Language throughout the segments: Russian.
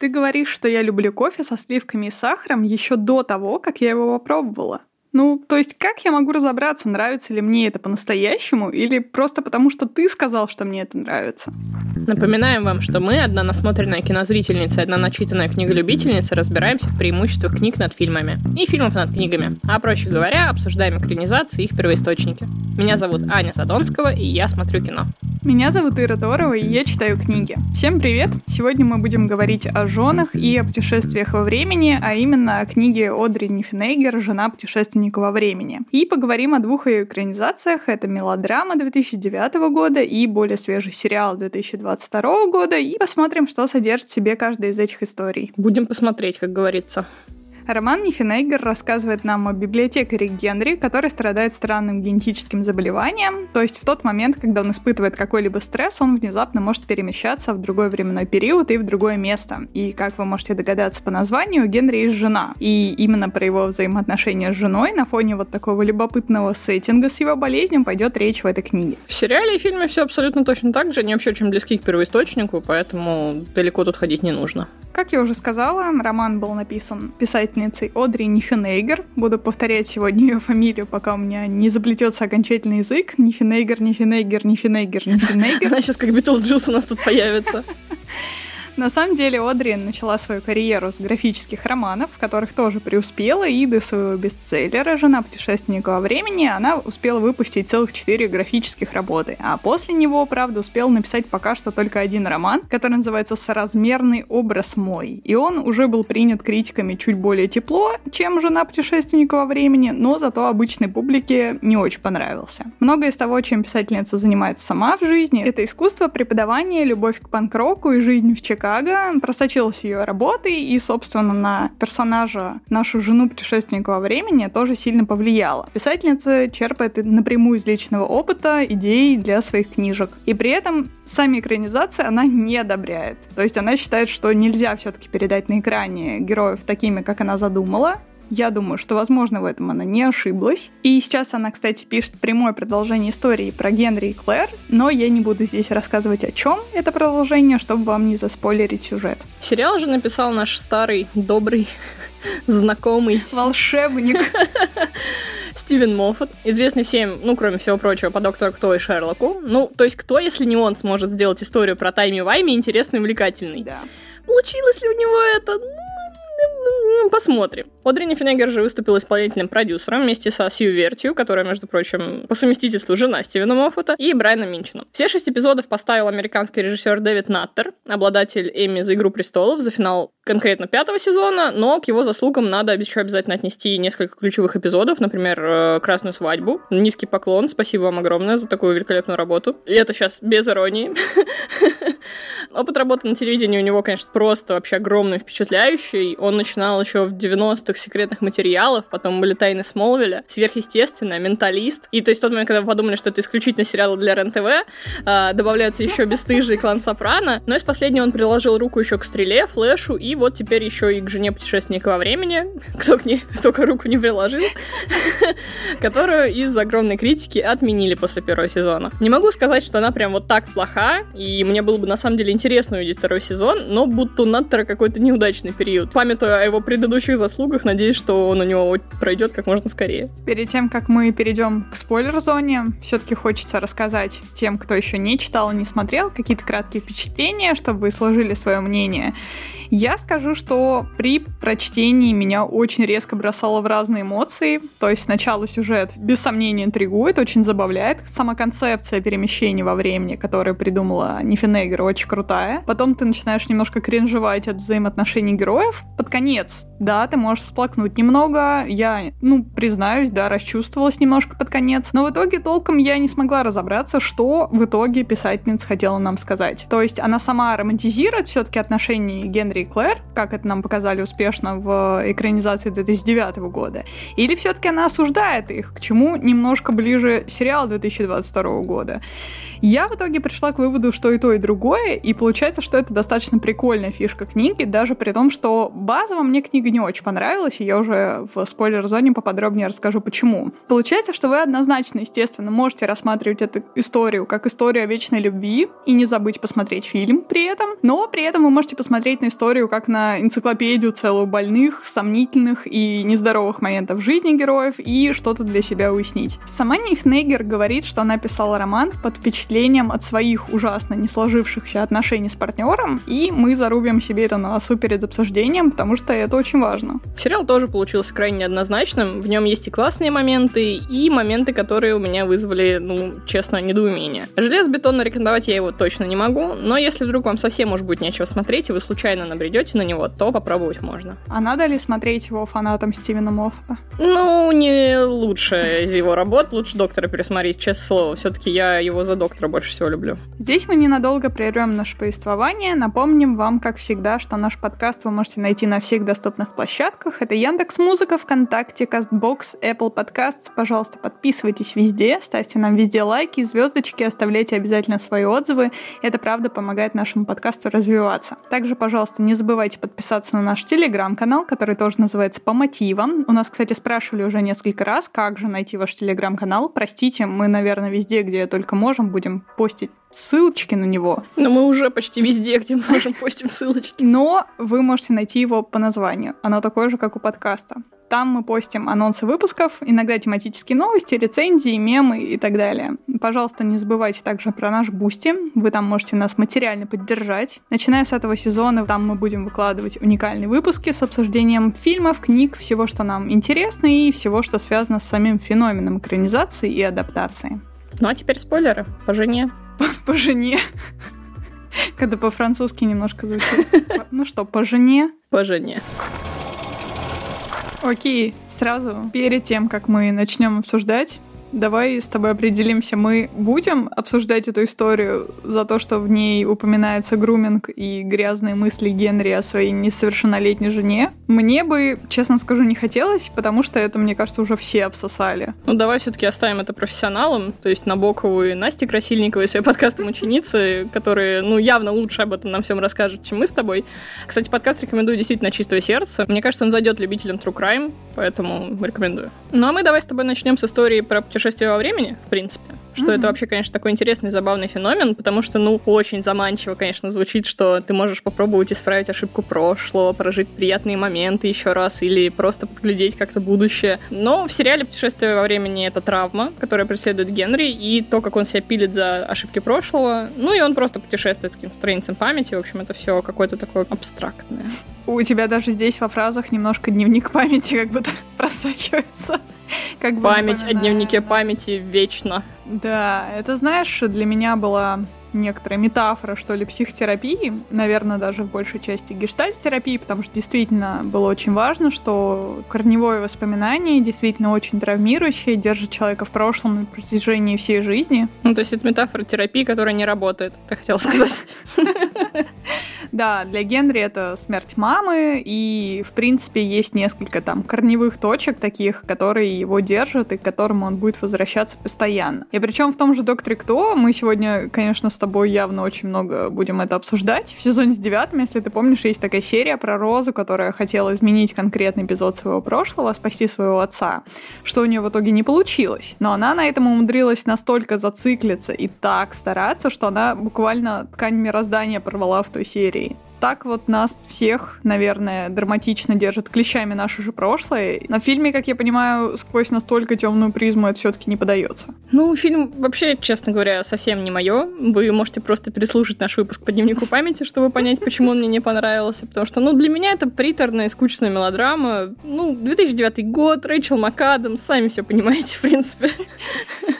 Ты говоришь, что я люблю кофе со сливками и сахаром еще до того, как я его попробовала. Ну, то есть как я могу разобраться, нравится ли мне это по-настоящему или просто потому, что ты сказал, что мне это нравится? Напоминаем вам, что мы, одна насмотренная кинозрительница и одна начитанная книголюбительница, разбираемся в преимуществах книг над фильмами и фильмов над книгами, а проще говоря, обсуждаем экранизации и их первоисточники. Меня зовут Аня Задонского, и я смотрю кино. Меня зовут Ира Торова, и я читаю книги. Всем привет! Сегодня мы будем говорить о женах и о путешествиях во времени, а именно о книге Одри Нифенейгер «Жена путешественника во времени». И поговорим о двух ее экранизациях. Это мелодрама 2009 года и более свежий сериал 2022 года. И посмотрим, что содержит в себе каждая из этих историй. Будем посмотреть, как говорится. Роман Нифенеггер рассказывает нам о библиотекаре Генри, который страдает странным генетическим заболеванием. То есть в тот момент, когда он испытывает какой-либо стресс, он внезапно может перемещаться в другой временной период и в другое место. И, как вы можете догадаться по названию, у Генри есть жена. И именно про его взаимоотношения с женой на фоне вот такого любопытного сеттинга с его болезнью пойдет речь в этой книге. В сериале и фильме все абсолютно точно так же. Они вообще очень близки к первоисточнику, поэтому далеко тут ходить не нужно. Как я уже сказала, роман был написан писательницей Одри Нифенейгер. Буду повторять сегодня ее фамилию, пока у меня не заплетется окончательно язык. Нифенейгер, Нифенейгер, Нифенейгер, Нифенейгер. Она сейчас как Битлджус у нас тут появится. На самом деле Одри начала свою карьеру с графических романов, в которых тоже преуспела, и до своего бестселлера «Жена путешественника во времени» она успела выпустить целых четыре графических работы. А после него, правда, успела написать пока что только один роман, который называется «Соразмерный образ мой». И он уже был принят критиками чуть более тепло, чем «Жена путешественника во времени», но зато обычной публике не очень понравился. Многое из того, чем писательница занимается сама в жизни, это искусство, преподавание, любовь к панк-року и жизнь в Чикаго, Чикаго, просочилась ее работой, и, собственно, на персонажа, нашу жену путешественника во времени, тоже сильно повлияла. Писательница черпает напрямую из личного опыта идей для своих книжек. И при этом сами экранизации она не одобряет. То есть она считает, что нельзя все-таки передать на экране героев такими, как она задумала, я думаю, что, возможно, в этом она не ошиблась. И сейчас она, кстати, пишет прямое продолжение истории про Генри и Клэр, но я не буду здесь рассказывать, о чем это продолжение, чтобы вам не заспойлерить сюжет. Сериал же написал наш старый, добрый, знакомый... Волшебник. Стивен Моффат, известный всем, ну, кроме всего прочего, по Доктору Кто и Шерлоку. Ну, то есть кто, если не он, сможет сделать историю про Тайми Вайми интересной и увлекательной? Да. Получилось ли у него это? Ну, посмотрим. Одри Нифенегер же выступила исполнительным продюсером вместе со Сью Вертью, которая, между прочим, по совместительству жена Стивена Моффата, и Брайаном Минчином. Все шесть эпизодов поставил американский режиссер Дэвид Наттер, обладатель Эмми за «Игру престолов», за финал конкретно пятого сезона, но к его заслугам надо еще обязательно отнести несколько ключевых эпизодов, например, э, «Красную свадьбу». Низкий поклон, спасибо вам огромное за такую великолепную работу. И это сейчас без иронии. Опыт работы на телевидении у него, конечно, просто вообще огромный, впечатляющий. Он начинал еще в 90-х секретных материалов, потом были «Тайны Смолвиля», «Сверхъестественное», «Менталист». И то есть в тот момент, когда вы подумали, что это исключительно сериалы для РЕН-ТВ, а, добавляются еще «Бесстыжий» клан Сопрано. Но из последнего он приложил руку еще к «Стреле», «Флэшу» и вот теперь еще и к «Жене путешественника во времени», кто к ней только руку не приложил, которую из огромной критики отменили после первого сезона. Не могу сказать, что она прям вот так плоха, и мне было бы на самом деле интересно увидеть второй сезон, но будто у Наттера какой-то неудачный период. Памятуя о его предыдущих заслугах, надеюсь, что он у него пройдет как можно скорее. Перед тем, как мы перейдем к спойлер-зоне, все-таки хочется рассказать тем, кто еще не читал не смотрел, какие-то краткие впечатления, чтобы вы сложили свое мнение. Я скажу, что при прочтении меня очень резко бросало в разные эмоции. То есть сначала сюжет без сомнения интригует, очень забавляет. Сама концепция перемещения во времени, которую придумала Нифенегер, очень крутая. Потом ты начинаешь немножко кринжевать от взаимоотношений героев. Под конец, да, ты можешь всплакнуть немного. Я, ну, признаюсь, да, расчувствовалась немножко под конец. Но в итоге толком я не смогла разобраться, что в итоге писательница хотела нам сказать. То есть она сама романтизирует все-таки отношения Генри и Клэр, как это нам показали успешно в экранизации 2009 года, или все-таки она осуждает их, к чему немножко ближе сериал 2022 года. Я в итоге пришла к выводу, что и то, и другое, и получается, что это достаточно прикольная фишка книги, даже при том, что базово мне книга не очень понравилась, и я уже в спойлер-зоне поподробнее расскажу, почему. Получается, что вы однозначно, естественно, можете рассматривать эту историю как историю о вечной любви и не забыть посмотреть фильм при этом, но при этом вы можете посмотреть на историю как на энциклопедию целую больных, сомнительных и нездоровых моментов жизни героев и что-то для себя уяснить. Сама Нейфнегер говорит, что она писала роман под впечатлением от своих ужасно не сложившихся отношений с партнером, и мы зарубим себе это на носу перед обсуждением, потому что это очень важно. Сериал тоже получился крайне неоднозначным. В нем есть и классные моменты, и моменты, которые у меня вызвали, ну, честно, недоумение. Железобетонно рекомендовать я его точно не могу, но если вдруг вам совсем, может быть, нечего смотреть, и вы случайно набредете на него, то попробовать можно. А надо ли смотреть его фанатам Стивена Моффа? Ну, не лучше из его работ, лучше доктора пересмотреть, честное слово. Все-таки я его за доктора больше всего люблю. Здесь мы ненадолго прервем наше повествование. Напомним вам, как всегда, что наш подкаст вы можете найти на всех доступных площадках. Это Яндекс Музыка, ВКонтакте, Кастбокс, Apple Podcasts. Пожалуйста, подписывайтесь везде, ставьте нам везде лайки, звездочки, оставляйте обязательно свои отзывы. Это правда помогает нашему подкасту развиваться. Также, пожалуйста, не забывайте подписаться на наш телеграм-канал, который тоже называется «По мотивам». У нас, кстати, спрашивали уже несколько раз, как же найти ваш телеграм-канал. Простите, мы, наверное, везде, где только можем, будем постить ссылочки на него. Но мы уже почти везде, где можем, постим ссылочки. Но вы можете найти его по названию. Оно такое же, как у подкаста. Там мы постим анонсы выпусков, иногда тематические новости, рецензии, мемы и так далее. Пожалуйста, не забывайте также про наш Бусти. Вы там можете нас материально поддержать. Начиная с этого сезона, там мы будем выкладывать уникальные выпуски с обсуждением фильмов, книг, всего, что нам интересно и всего, что связано с самим феноменом экранизации и адаптации. Ну а теперь спойлеры по жене. По, по жене. Как-то по-французски немножко звучит. Ну что, по жене? По жене. Окей, сразу перед тем, как мы начнем обсуждать, Давай с тобой определимся, мы будем обсуждать эту историю за то, что в ней упоминается груминг и грязные мысли Генри о своей несовершеннолетней жене. Мне бы, честно скажу, не хотелось, потому что это, мне кажется, уже все обсосали. Ну, давай все-таки оставим это профессионалам, то есть Набокову и Насте Красильниковой с ее подкастом ученицы, которые, ну, явно лучше об этом нам всем расскажут, чем мы с тобой. Кстати, подкаст рекомендую действительно чистое сердце. Мне кажется, он зайдет любителям True Crime, поэтому рекомендую. Ну, а мы давай с тобой начнем с истории про во времени, в принципе. Что mm-hmm. это вообще, конечно, такой интересный, забавный феномен, потому что, ну, очень заманчиво, конечно, звучит, что ты можешь попробовать исправить ошибку прошлого, прожить приятные моменты еще раз или просто подглядеть как-то будущее. Но в сериале «Путешествие во времени» — это травма, которая преследует Генри, и то, как он себя пилит за ошибки прошлого. Ну, и он просто путешествует таким страницам памяти. В общем, это все какое-то такое абстрактное. У тебя даже здесь во фразах немножко дневник памяти как будто просачивается. Как Память о дневнике памяти вечно. Да, это, знаешь, для меня была некоторая метафора, что ли, психотерапии, наверное, даже в большей части гештальт-терапии, потому что действительно было очень важно, что корневое воспоминание действительно очень травмирующее, держит человека в прошлом на протяжении всей жизни. Ну, то есть это метафора терапии, которая не работает, ты хотела сказать. Да, для Генри это смерть мамы, и, в принципе, есть несколько там корневых точек таких, которые его держат и к которым он будет возвращаться постоянно. И причем в том же «Докторе Кто» мы сегодня, конечно, с тобой явно очень много будем это обсуждать. В сезоне с девятым, если ты помнишь, есть такая серия про Розу, которая хотела изменить конкретный эпизод своего прошлого, спасти своего отца, что у нее в итоге не получилось. Но она на этом умудрилась настолько зациклиться и так стараться, что она буквально ткань мироздания порвала в той серии серии. Так вот нас всех, наверное, драматично держит клещами наше же прошлое. На фильме, как я понимаю, сквозь настолько темную призму это все-таки не подается. Ну, фильм вообще, честно говоря, совсем не мое. Вы можете просто переслушать наш выпуск по дневнику памяти, чтобы понять, почему он мне не понравился. Потому что, ну, для меня это приторная, скучная мелодрама. Ну, 2009 год, Рэйчел МакАдамс, сами все понимаете, в принципе.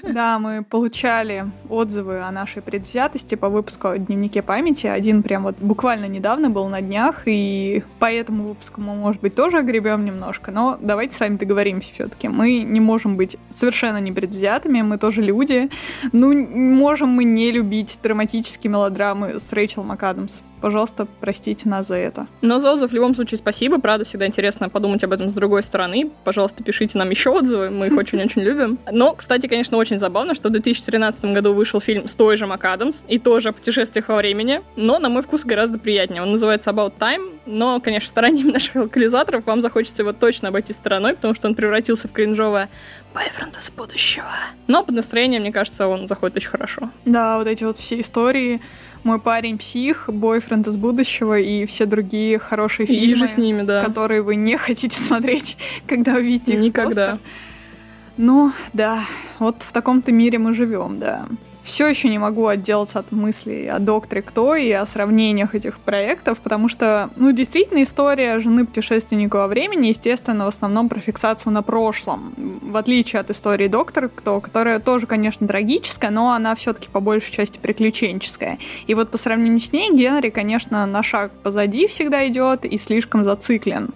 Да, мы получали отзывы о нашей предвзятости по выпуску о дневнике памяти. Один прям вот буквально недавно был на днях, и по этому выпуску мы, может быть, тоже огребем немножко, но давайте с вами договоримся все-таки. Мы не можем быть совершенно непредвзятыми, мы тоже люди. Ну, можем мы не любить драматические мелодрамы с Рэйчел МакАдамс. Пожалуйста, простите нас за это. Но за отзыв в любом случае спасибо. Правда, всегда интересно подумать об этом с другой стороны. Пожалуйста, пишите нам еще отзывы. Мы их очень-очень любим. Но, кстати, конечно, очень забавно, что в 2013 году вышел фильм с той же МакАдамс и тоже о путешествиях во времени, но, на мой вкус, гораздо приятнее. Он называется About Time но, конечно, стараниями наших локализаторов вам захочется его точно обойти стороной, потому что он превратился в кринжовое бойфренда с будущего. Но под настроение, мне кажется, он заходит очень хорошо. Да, вот эти вот все истории мой парень псих, бойфренд из будущего и все другие хорошие фильмы, и же с ними, да. которые вы не хотите смотреть, когда увидите их Никогда. постер. Ну, да, вот в таком-то мире мы живем, да все еще не могу отделаться от мыслей о докторе Кто и о сравнениях этих проектов, потому что, ну, действительно, история жены путешественника во времени, естественно, в основном про фиксацию на прошлом, в отличие от истории доктора Кто, которая тоже, конечно, трагическая, но она все-таки по большей части приключенческая. И вот по сравнению с ней Генри, конечно, на шаг позади всегда идет и слишком зациклен.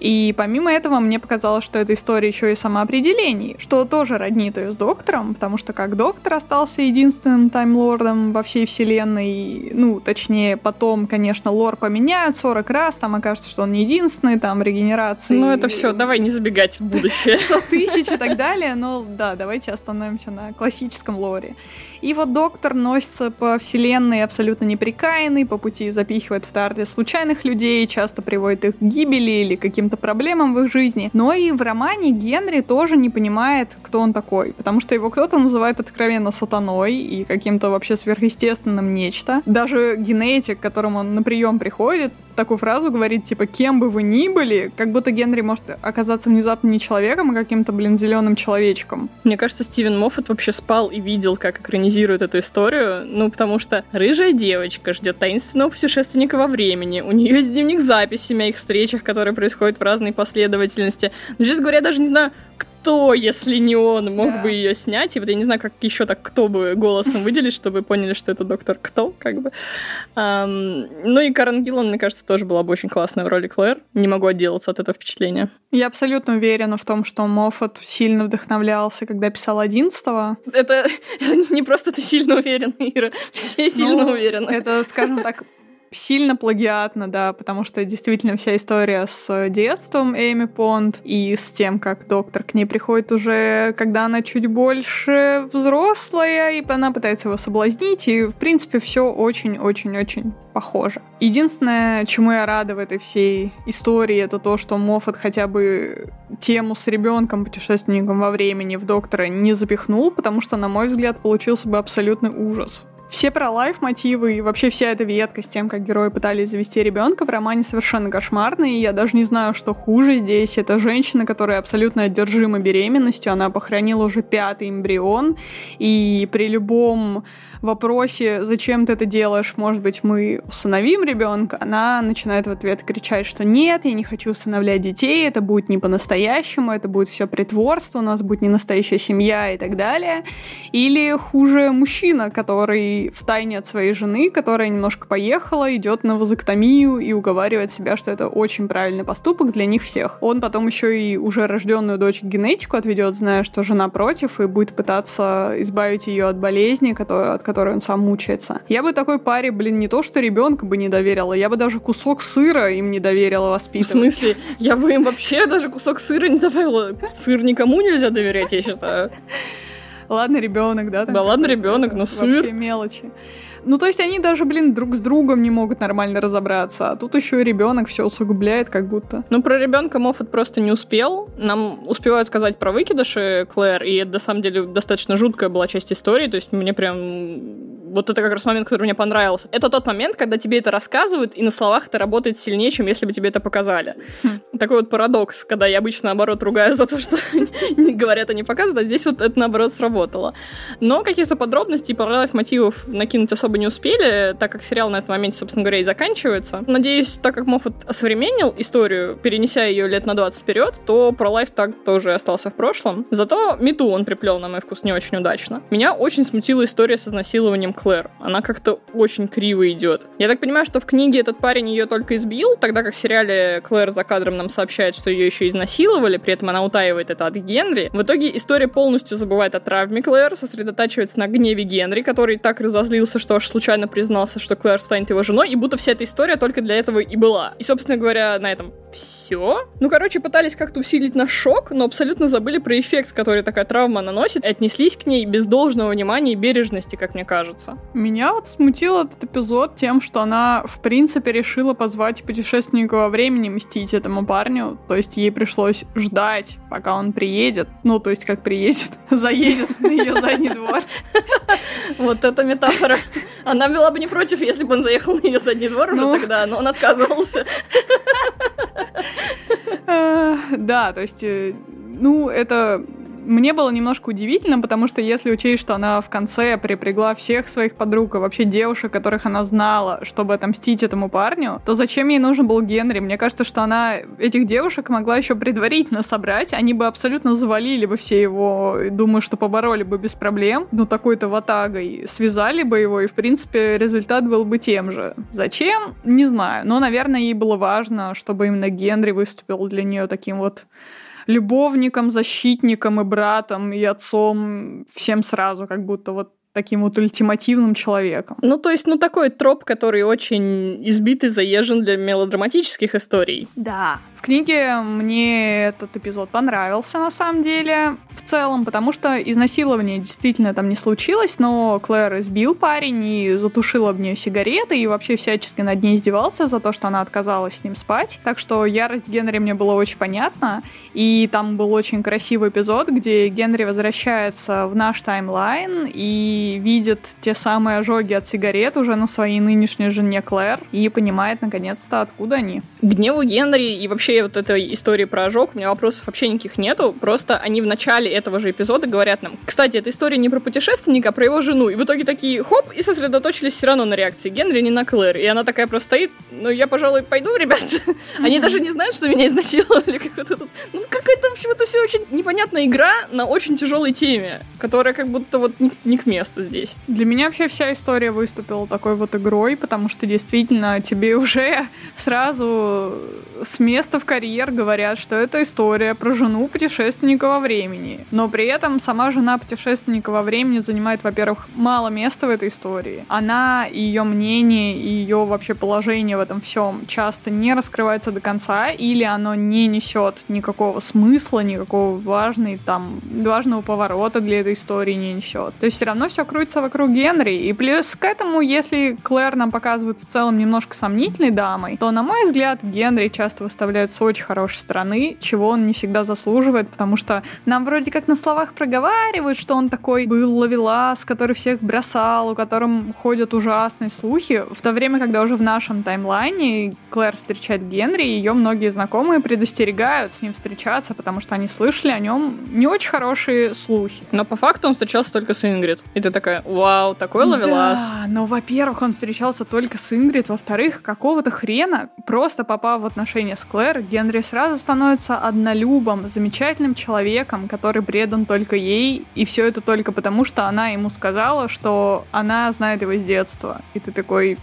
И помимо этого мне показалось, что эта история еще и самоопределений, что тоже роднит ее с доктором, потому что как доктор остался единственным единственным таймлордом во всей вселенной. Ну, точнее, потом, конечно, лор поменяют 40 раз, там окажется, что он не единственный, там регенерации. Ну, это все, давай не забегать в будущее. 100 тысяч и так далее, но да, давайте остановимся на классическом лоре. И вот доктор носится по вселенной абсолютно неприкаянный, по пути запихивает в тарде случайных людей, часто приводит их к гибели или каким-то проблемам в их жизни. Но и в романе Генри тоже не понимает, кто он такой, потому что его кто-то называет откровенно сатаной и каким-то вообще сверхъестественным нечто. Даже генетик, к которому он на прием приходит, такую фразу говорит, типа, кем бы вы ни были, как будто Генри может оказаться внезапно не человеком, а каким-то, блин, зеленым человечком. Мне кажется, Стивен Моффат вообще спал и видел, как экранизируют эту историю, ну, потому что рыжая девочка ждет таинственного путешественника во времени, у нее есть дневник записями о их встречах, которые происходят в разной последовательности. Но, честно говоря, я даже не знаю, если не он, мог да. бы ее снять? И вот я не знаю, как еще так кто бы голосом выделить, чтобы поняли, что это доктор кто, как бы. Um, ну и Карен Гиллан, мне кажется, тоже была бы очень классная в роли Клэр. Не могу отделаться от этого впечатления. Я абсолютно уверена в том, что Моффат сильно вдохновлялся, когда писал одиннадцатого. Это, это не просто ты сильно уверена, Ира. Все сильно ну, уверены. Это, скажем так, сильно плагиатно, да, потому что действительно вся история с детством Эми Понд и с тем, как доктор к ней приходит уже, когда она чуть больше взрослая, и она пытается его соблазнить, и, в принципе, все очень-очень-очень похоже. Единственное, чему я рада в этой всей истории, это то, что Моффат хотя бы тему с ребенком, путешественником во времени в доктора не запихнул, потому что, на мой взгляд, получился бы абсолютный ужас. Все про лайф мотивы и вообще вся эта ветка с тем, как герои пытались завести ребенка в романе совершенно кошмарные. И я даже не знаю, что хуже здесь. Это женщина, которая абсолютно одержима беременностью. Она похоронила уже пятый эмбрион. И при любом вопросе, зачем ты это делаешь, может быть, мы усыновим ребенка, она начинает в ответ кричать, что нет, я не хочу усыновлять детей, это будет не по-настоящему, это будет все притворство, у нас будет не настоящая семья и так далее. Или хуже мужчина, который в тайне от своей жены, которая немножко поехала, идет на вазоктомию и уговаривает себя, что это очень правильный поступок для них всех. Он потом еще и уже рожденную дочь генетику отведет, зная, что жена против, и будет пытаться избавить ее от болезни, которая, от которой он сам мучается. Я бы такой паре, блин, не то что ребенка бы не доверила, я бы даже кусок сыра им не доверила воспитывать. В смысле? Я бы им вообще даже кусок сыра не добавила. Сыр никому нельзя доверять, я считаю. Ладно, ребенок, да? Да, ладно, ребенок, но сыр. Вообще мелочи. Ну, то есть они даже, блин, друг с другом не могут нормально разобраться, а тут еще и ребенок все усугубляет, как будто. Ну, про ребенка Моффат просто не успел. Нам успевают сказать про выкидыши Клэр, и это, на самом деле, достаточно жуткая была часть истории, то есть мне прям вот это как раз момент, который мне понравился. Это тот момент, когда тебе это рассказывают, и на словах это работает сильнее, чем если бы тебе это показали. Хм. Такой вот парадокс, когда я обычно, наоборот, ругаю за то, что говорят, а не показывают, а здесь вот это, наоборот, сработало. Но каких-то подробностей, параллельных мотивов накинуть особо не успели, так как сериал на этом моменте, собственно говоря, и заканчивается. Надеюсь, так как Моффат осовременил историю, перенеся ее лет на 20 вперед, то про лайф так тоже остался в прошлом. Зато Мету он приплел, на мой вкус, не очень удачно. Меня очень смутила история с изнасилованием Клэр. Она как-то очень криво идет. Я так понимаю, что в книге этот парень ее только избил, тогда как в сериале Клэр за кадром нам сообщает, что ее еще изнасиловали, при этом она утаивает это от Генри. В итоге история полностью забывает о травме Клэр, сосредотачивается на гневе Генри, который так разозлился, что аж случайно признался, что Клэр станет его женой, и будто вся эта история только для этого и была. И, собственно говоря, на этом все. Ну, короче, пытались как-то усилить наш шок, но абсолютно забыли про эффект, который такая травма наносит, и отнеслись к ней без должного внимания и бережности, как мне кажется. Меня вот смутил этот эпизод тем, что она, в принципе, решила позвать путешественника во времени мстить этому парню. То есть ей пришлось ждать, пока он приедет. Ну, то есть как приедет, заедет на ее задний двор. Вот эта метафора. Она была бы не против, если бы он заехал на ее задний двор уже ну. тогда, но он отказывался. Да, то есть, э, ну, это мне было немножко удивительно, потому что если учесть, что она в конце припрягла всех своих подруг и вообще девушек, которых она знала, чтобы отомстить этому парню, то зачем ей нужен был Генри? Мне кажется, что она этих девушек могла еще предварительно собрать, они бы абсолютно завалили бы все его, думаю, что побороли бы без проблем, ну такой-то ватагой, связали бы его, и в принципе результат был бы тем же. Зачем? Не знаю, но, наверное, ей было важно, чтобы именно Генри выступил для нее таким вот любовником, защитником и братом, и отцом всем сразу, как будто вот таким вот ультимативным человеком. Ну, то есть, ну, такой троп, который очень избит и заезжен для мелодраматических историй. Да. В книге мне этот эпизод понравился, на самом деле, в целом, потому что изнасилование действительно там не случилось, но Клэр избил парень и затушил об нее сигареты, и вообще всячески над ней издевался за то, что она отказалась с ним спать. Так что ярость Генри мне было очень понятна, и там был очень красивый эпизод, где Генри возвращается в наш таймлайн и видит те самые ожоги от сигарет уже на своей нынешней жене Клэр, и понимает наконец-то, откуда они. Гневу Генри и вообще вообще вот этой истории про ожог у меня вопросов вообще никаких нету. Просто они в начале этого же эпизода говорят нам, кстати, эта история не про путешественника, а про его жену. И в итоге такие, хоп, и сосредоточились все равно на реакции Генри, не на Клэр. И она такая просто стоит, ну, я, пожалуй, пойду, ребят. Они даже не знают, что меня изнасиловали. Как вот этот... Ну, какая-то, в общем, это все очень непонятная игра на очень тяжелой теме, которая как будто вот не, не к месту здесь. Для меня вообще вся история выступила такой вот игрой, потому что действительно тебе уже сразу с места в карьер говорят, что это история про жену путешественника во времени. Но при этом сама жена путешественника во времени занимает, во-первых, мало места в этой истории. Она и ее мнение, и ее вообще положение в этом всем часто не раскрывается до конца, или оно не несет никакого смысла, никакого важной, там, важного поворота для этой истории не несет. То есть все равно все крутится вокруг Генри. И плюс к этому, если Клэр нам показывают в целом немножко сомнительной дамой, то, на мой взгляд, Генри часто выставляют с очень хорошей стороны, чего он не всегда заслуживает, потому что нам вроде как на словах проговаривают, что он такой был ловелас, который всех бросал, у котором ходят ужасные слухи, в то время, когда уже в нашем таймлайне Клэр встречает Генри, ее многие знакомые предостерегают с ним встречаться, потому что они слышали о нем не очень хорошие слухи. Но по факту он встречался только с Ингрид. И ты такая, вау, такой ловелас. Да, но, во-первых, он встречался только с Ингрид, во-вторых, какого-то хрена, просто попав в отношения с Клэр, Генри сразу становится однолюбом, замечательным человеком, который предан только ей, и все это только потому, что она ему сказала, что она знает его с детства. И ты такой,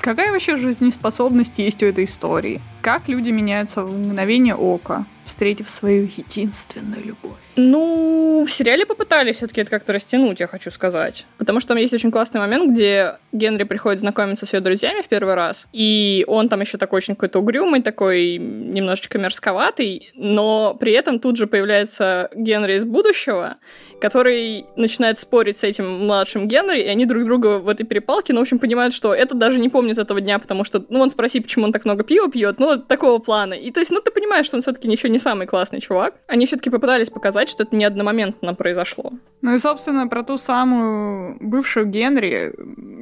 какая вообще жизнеспособность есть у этой истории? Как люди меняются в мгновение ока? Встретив свою единственную любовь. Ну, в сериале попытались все-таки это как-то растянуть, я хочу сказать. Потому что там есть очень классный момент, где Генри приходит знакомиться с ее друзьями в первый раз, и он там еще такой очень какой-то угрюмый, такой немножечко мерзковатый, но при этом тут же появляется Генри из будущего, который начинает спорить с этим младшим Генри, и они друг друга в этой перепалке, ну, в общем, понимают, что этот даже не помнит этого дня, потому что, ну, он спросит, почему он так много пива пьет, ну, такого плана. И то есть, ну, ты понимаешь, что он все-таки ничего не самый классный чувак. Они все-таки попытались показать, что это не одномоментно произошло. Ну и, собственно, про ту самую бывшую Генри.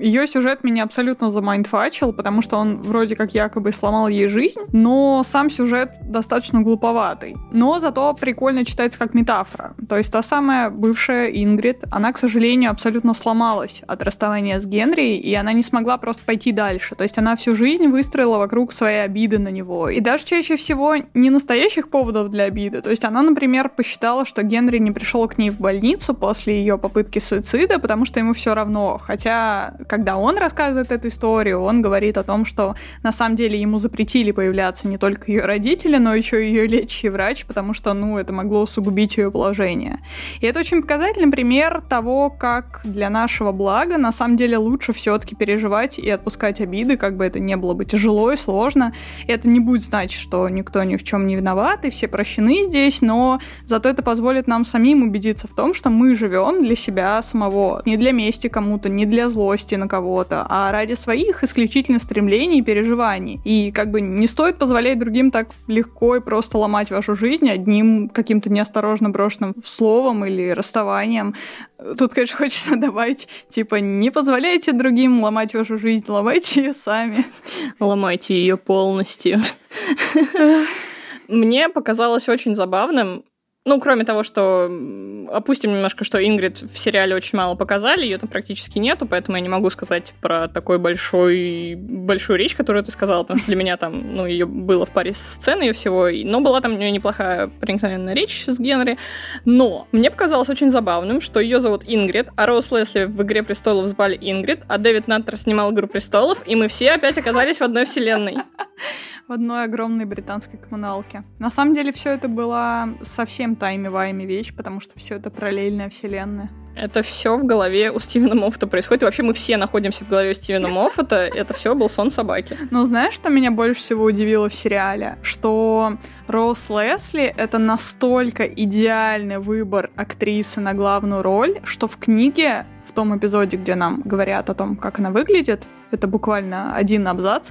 Ее сюжет меня абсолютно замайндфачил, потому что он вроде как якобы сломал ей жизнь, но сам сюжет достаточно глуповатый. Но зато прикольно читается как метафора. То есть та самая бывшая Ингрид, она, к сожалению, абсолютно сломалась от расставания с Генри, и она не смогла просто пойти дальше. То есть она всю жизнь выстроила вокруг своей обиды на него. И даже чаще всего не настоящих поводов поводов для обиды. То есть она, например, посчитала, что Генри не пришел к ней в больницу после ее попытки суицида, потому что ему все равно. Хотя, когда он рассказывает эту историю, он говорит о том, что на самом деле ему запретили появляться не только ее родители, но еще и ее лечащий врач, потому что, ну, это могло усугубить ее положение. И это очень показательный пример того, как для нашего блага на самом деле лучше все-таки переживать и отпускать обиды, как бы это не было бы тяжело и сложно. Это не будет значить, что никто ни в чем не виноват, и все прощены здесь, но зато это позволит нам самим убедиться в том, что мы живем для себя самого. Не для мести кому-то, не для злости на кого-то, а ради своих исключительно стремлений и переживаний. И как бы не стоит позволять другим так легко и просто ломать вашу жизнь одним каким-то неосторожно брошенным словом или расставанием. Тут, конечно, хочется добавить, типа, не позволяйте другим ломать вашу жизнь, ломайте ее сами. Ломайте ее полностью. Мне показалось очень забавным, ну, кроме того, что опустим немножко, что Ингрид в сериале очень мало показали, ее там практически нету, поэтому я не могу сказать про такой большой, большую речь, которую ты сказала, потому что для меня там, ну, ее было в паре сцен ее всего, но была там у нее неплохая проникновенная речь с Генри. Но мне показалось очень забавным, что ее зовут Ингрид, а Роуз Лесли в «Игре престолов» звали Ингрид, а Дэвид Наттер снимал «Игру престолов», и мы все опять оказались в одной вселенной в одной огромной британской коммуналке. На самом деле все это была совсем тайми-вайми вещь, потому что все это параллельная вселенная. Это все в голове у Стивена Моффата происходит. И вообще мы все находимся в голове у Стивена Моффата. Это все был сон собаки. Но знаешь, что меня больше всего удивило в сериале? Что Роуз Лесли — это настолько идеальный выбор актрисы на главную роль, что в книге, в том эпизоде, где нам говорят о том, как она выглядит, это буквально один абзац.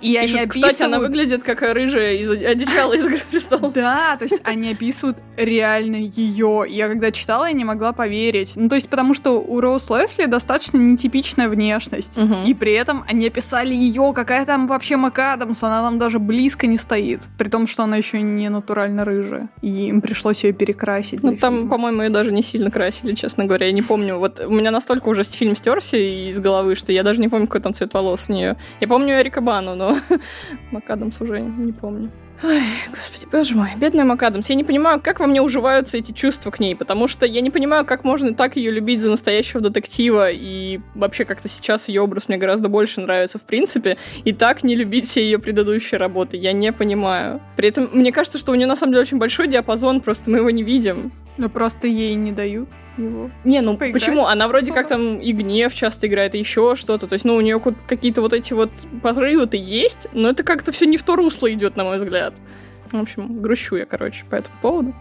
И, и они что, описывают... Кстати, она выглядит как рыжая из одичала из «Игры престолов». Да, то есть они описывают реально ее. Я когда читала, я не могла поверить. Ну, то есть потому что у Роуз Лесли достаточно нетипичная внешность. Угу. И при этом они описали ее, какая там вообще МакАдамс, она там даже близко не стоит. При том, что она еще не натурально рыжая. И им пришлось ее перекрасить. Ну, там, по-моему, ее даже не сильно красили, честно говоря. Я не помню. Вот у меня настолько уже фильм стерся из головы, что я даже не помню, какой там цвет волос у нее. Я помню Эрика Бану, но МакАдамс уже не помню. Ой, господи, боже мой, бедная МакАдамс. Я не понимаю, как во мне уживаются эти чувства к ней, потому что я не понимаю, как можно так ее любить за настоящего детектива, и вообще как-то сейчас ее образ мне гораздо больше нравится в принципе, и так не любить все ее предыдущие работы. Я не понимаю. При этом мне кажется, что у нее на самом деле очень большой диапазон, просто мы его не видим. Ну просто ей не дают его. Не, ну поиграть. почему? Она вроде как там и гнев часто играет, и еще что-то. То есть, ну, у нее какие-то вот эти вот порывы-то есть, но это как-то все не в то русло идет, на мой взгляд. В общем, грущу я, короче, по этому поводу.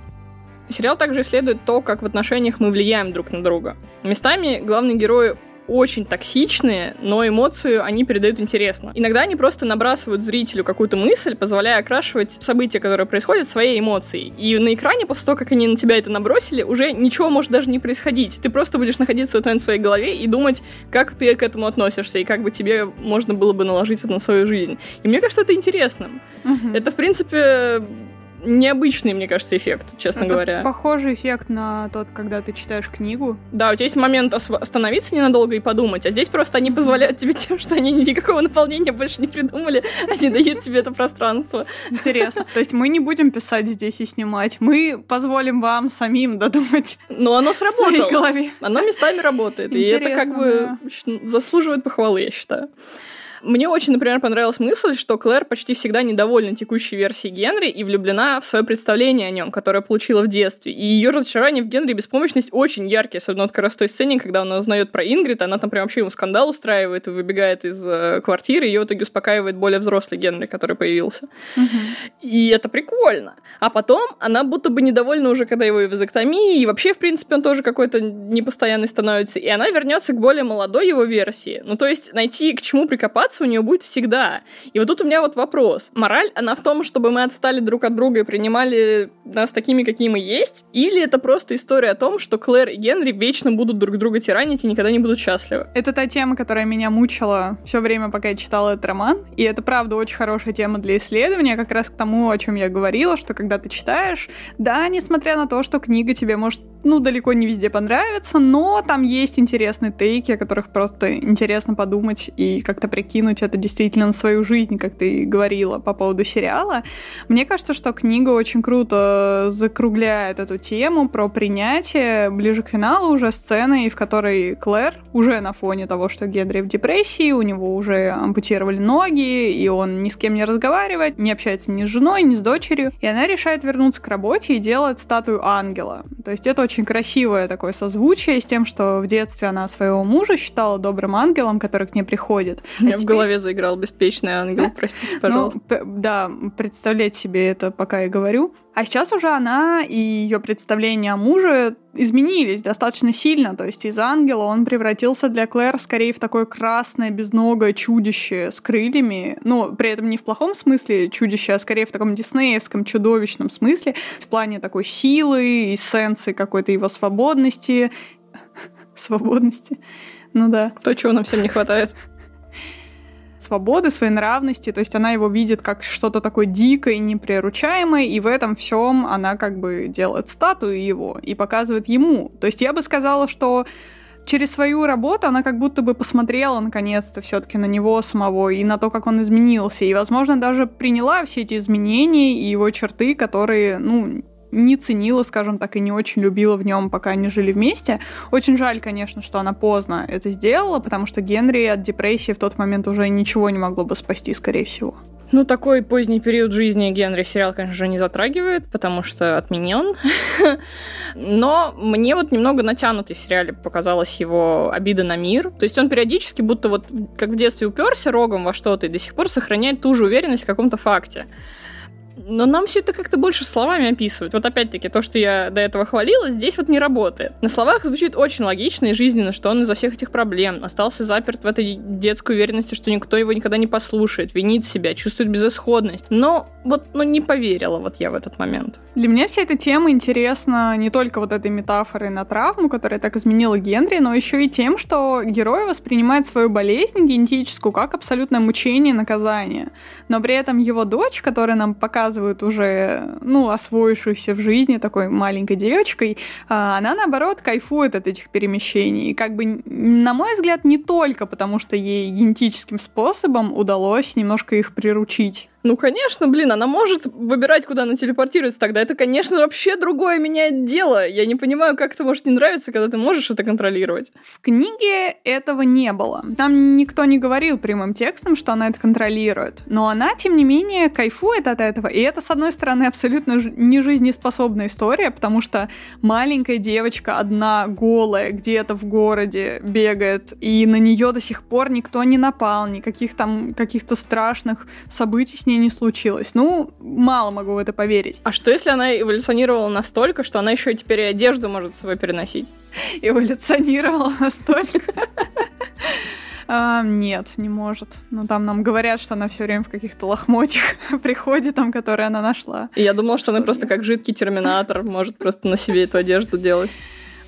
Сериал также исследует то, как в отношениях мы влияем друг на друга. Местами главные герои очень токсичные, но эмоцию они передают интересно. Иногда они просто набрасывают зрителю какую-то мысль, позволяя окрашивать события, которые происходят, своей эмоцией. И на экране, после того, как они на тебя это набросили, уже ничего может даже не происходить. Ты просто будешь находиться в в своей голове и думать, как ты к этому относишься, и как бы тебе можно было бы наложить это на свою жизнь. И мне кажется, это интересным. Uh-huh. Это, в принципе, необычный, мне кажется, эффект, честно Это говоря. Похожий эффект на тот, когда ты читаешь книгу. Да, у тебя есть момент остановиться ненадолго и подумать, а здесь просто они позволяют тебе тем, что они никакого наполнения больше не придумали, они дают тебе это пространство. Интересно. То есть мы не будем писать здесь и снимать, мы позволим вам самим додумать. Но оно сработало. Оно местами работает, и это как бы заслуживает похвалы, я считаю. Мне очень, например, понравилась мысль, что Клэр почти всегда недовольна текущей версией Генри и влюблена в свое представление о нем, которое получила в детстве. И ее разочарование в Генри и беспомощность очень яркие, особенно как раз в той сцене, когда она узнает про Ингрид, она там прям вообще ему скандал устраивает и выбегает из э, квартиры, ее в итоге успокаивает более взрослый Генри, который появился. Угу. И это прикольно. А потом она будто бы недовольна уже, когда его и вазоктомии, и вообще, в принципе, он тоже какой-то непостоянный становится, и она вернется к более молодой его версии. Ну, то есть найти к чему прикопаться оставаться у нее будет всегда. И вот тут у меня вот вопрос. Мораль, она в том, чтобы мы отстали друг от друга и принимали нас такими, какие мы есть? Или это просто история о том, что Клэр и Генри вечно будут друг друга тиранить и никогда не будут счастливы? Это та тема, которая меня мучила все время, пока я читала этот роман. И это, правда, очень хорошая тема для исследования, как раз к тому, о чем я говорила, что когда ты читаешь, да, несмотря на то, что книга тебе может ну, далеко не везде понравится, но там есть интересные тейки, о которых просто интересно подумать и как-то прикинуть это действительно на свою жизнь, как ты говорила по поводу сериала. Мне кажется, что книга очень круто закругляет эту тему про принятие. Ближе к финалу уже сцены, в которой Клэр уже на фоне того, что Генри в депрессии, у него уже ампутировали ноги, и он ни с кем не разговаривает, не общается ни с женой, ни с дочерью, и она решает вернуться к работе и делает статую ангела. То есть это очень красивое такое созвучие с тем, что в детстве она своего мужа считала добрым ангелом, который к ней приходит. Меня а в теперь... голове заиграл беспечный ангел, простите, ну, пожалуйста. Ну, да, представлять себе это пока я говорю. А сейчас уже она и ее представления о муже изменились достаточно сильно. То есть из ангела он превратился для Клэр скорее в такое красное, безногое чудище с крыльями. Но при этом не в плохом смысле чудище, а скорее в таком диснеевском чудовищном смысле. В плане такой силы, эссенции какой-то его свободности. Свободности. Ну да. То, чего нам всем не хватает свободы, своей нравности, то есть она его видит как что-то такое дикое, неприручаемое, и в этом всем она как бы делает статую его и показывает ему. То есть я бы сказала, что через свою работу она как будто бы посмотрела наконец-то все-таки на него самого и на то, как он изменился, и, возможно, даже приняла все эти изменения и его черты, которые, ну, не ценила, скажем так, и не очень любила в нем, пока они жили вместе. Очень жаль, конечно, что она поздно это сделала, потому что Генри от депрессии в тот момент уже ничего не могло бы спасти, скорее всего. Ну, такой поздний период жизни Генри сериал, конечно же, не затрагивает, потому что отменен. Но мне вот немного натянутый в сериале показалась его обида на мир. То есть он периодически будто вот как в детстве уперся рогом во что-то и до сих пор сохраняет ту же уверенность в каком-то факте но нам все это как-то больше словами описывают. Вот опять-таки, то, что я до этого хвалила, здесь вот не работает. На словах звучит очень логично и жизненно, что он из-за всех этих проблем остался заперт в этой детской уверенности, что никто его никогда не послушает, винит себя, чувствует безысходность. Но вот ну, не поверила вот я в этот момент. Для меня вся эта тема интересна не только вот этой метафорой на травму, которая так изменила Генри, но еще и тем, что герой воспринимает свою болезнь генетическую как абсолютное мучение и наказание. Но при этом его дочь, которая нам показывает показывают уже, ну, освоившуюся в жизни такой маленькой девочкой, а, она, наоборот, кайфует от этих перемещений. Как бы, на мой взгляд, не только потому, что ей генетическим способом удалось немножко их приручить. Ну, конечно, блин, она может выбирать, куда она телепортируется тогда. Это, конечно, вообще другое меняет дело. Я не понимаю, как это может не нравиться, когда ты можешь это контролировать. В книге этого не было. Там никто не говорил прямым текстом, что она это контролирует. Но она, тем не менее, кайфует от этого. И это, с одной стороны, абсолютно не жизнеспособная история, потому что маленькая девочка одна голая где-то в городе бегает, и на нее до сих пор никто не напал, никаких там каких-то страшных событий с ней не случилось. Ну, мало могу в это поверить. А что, если она эволюционировала настолько, что она еще и теперь и одежду может с собой переносить? Эволюционировала настолько? А, нет, не может. Ну, там нам говорят, что она все время в каких-то лохмотьях приходит, там, которые она нашла. И я думала, что, что она просто как жидкий терминатор может просто на себе эту одежду делать.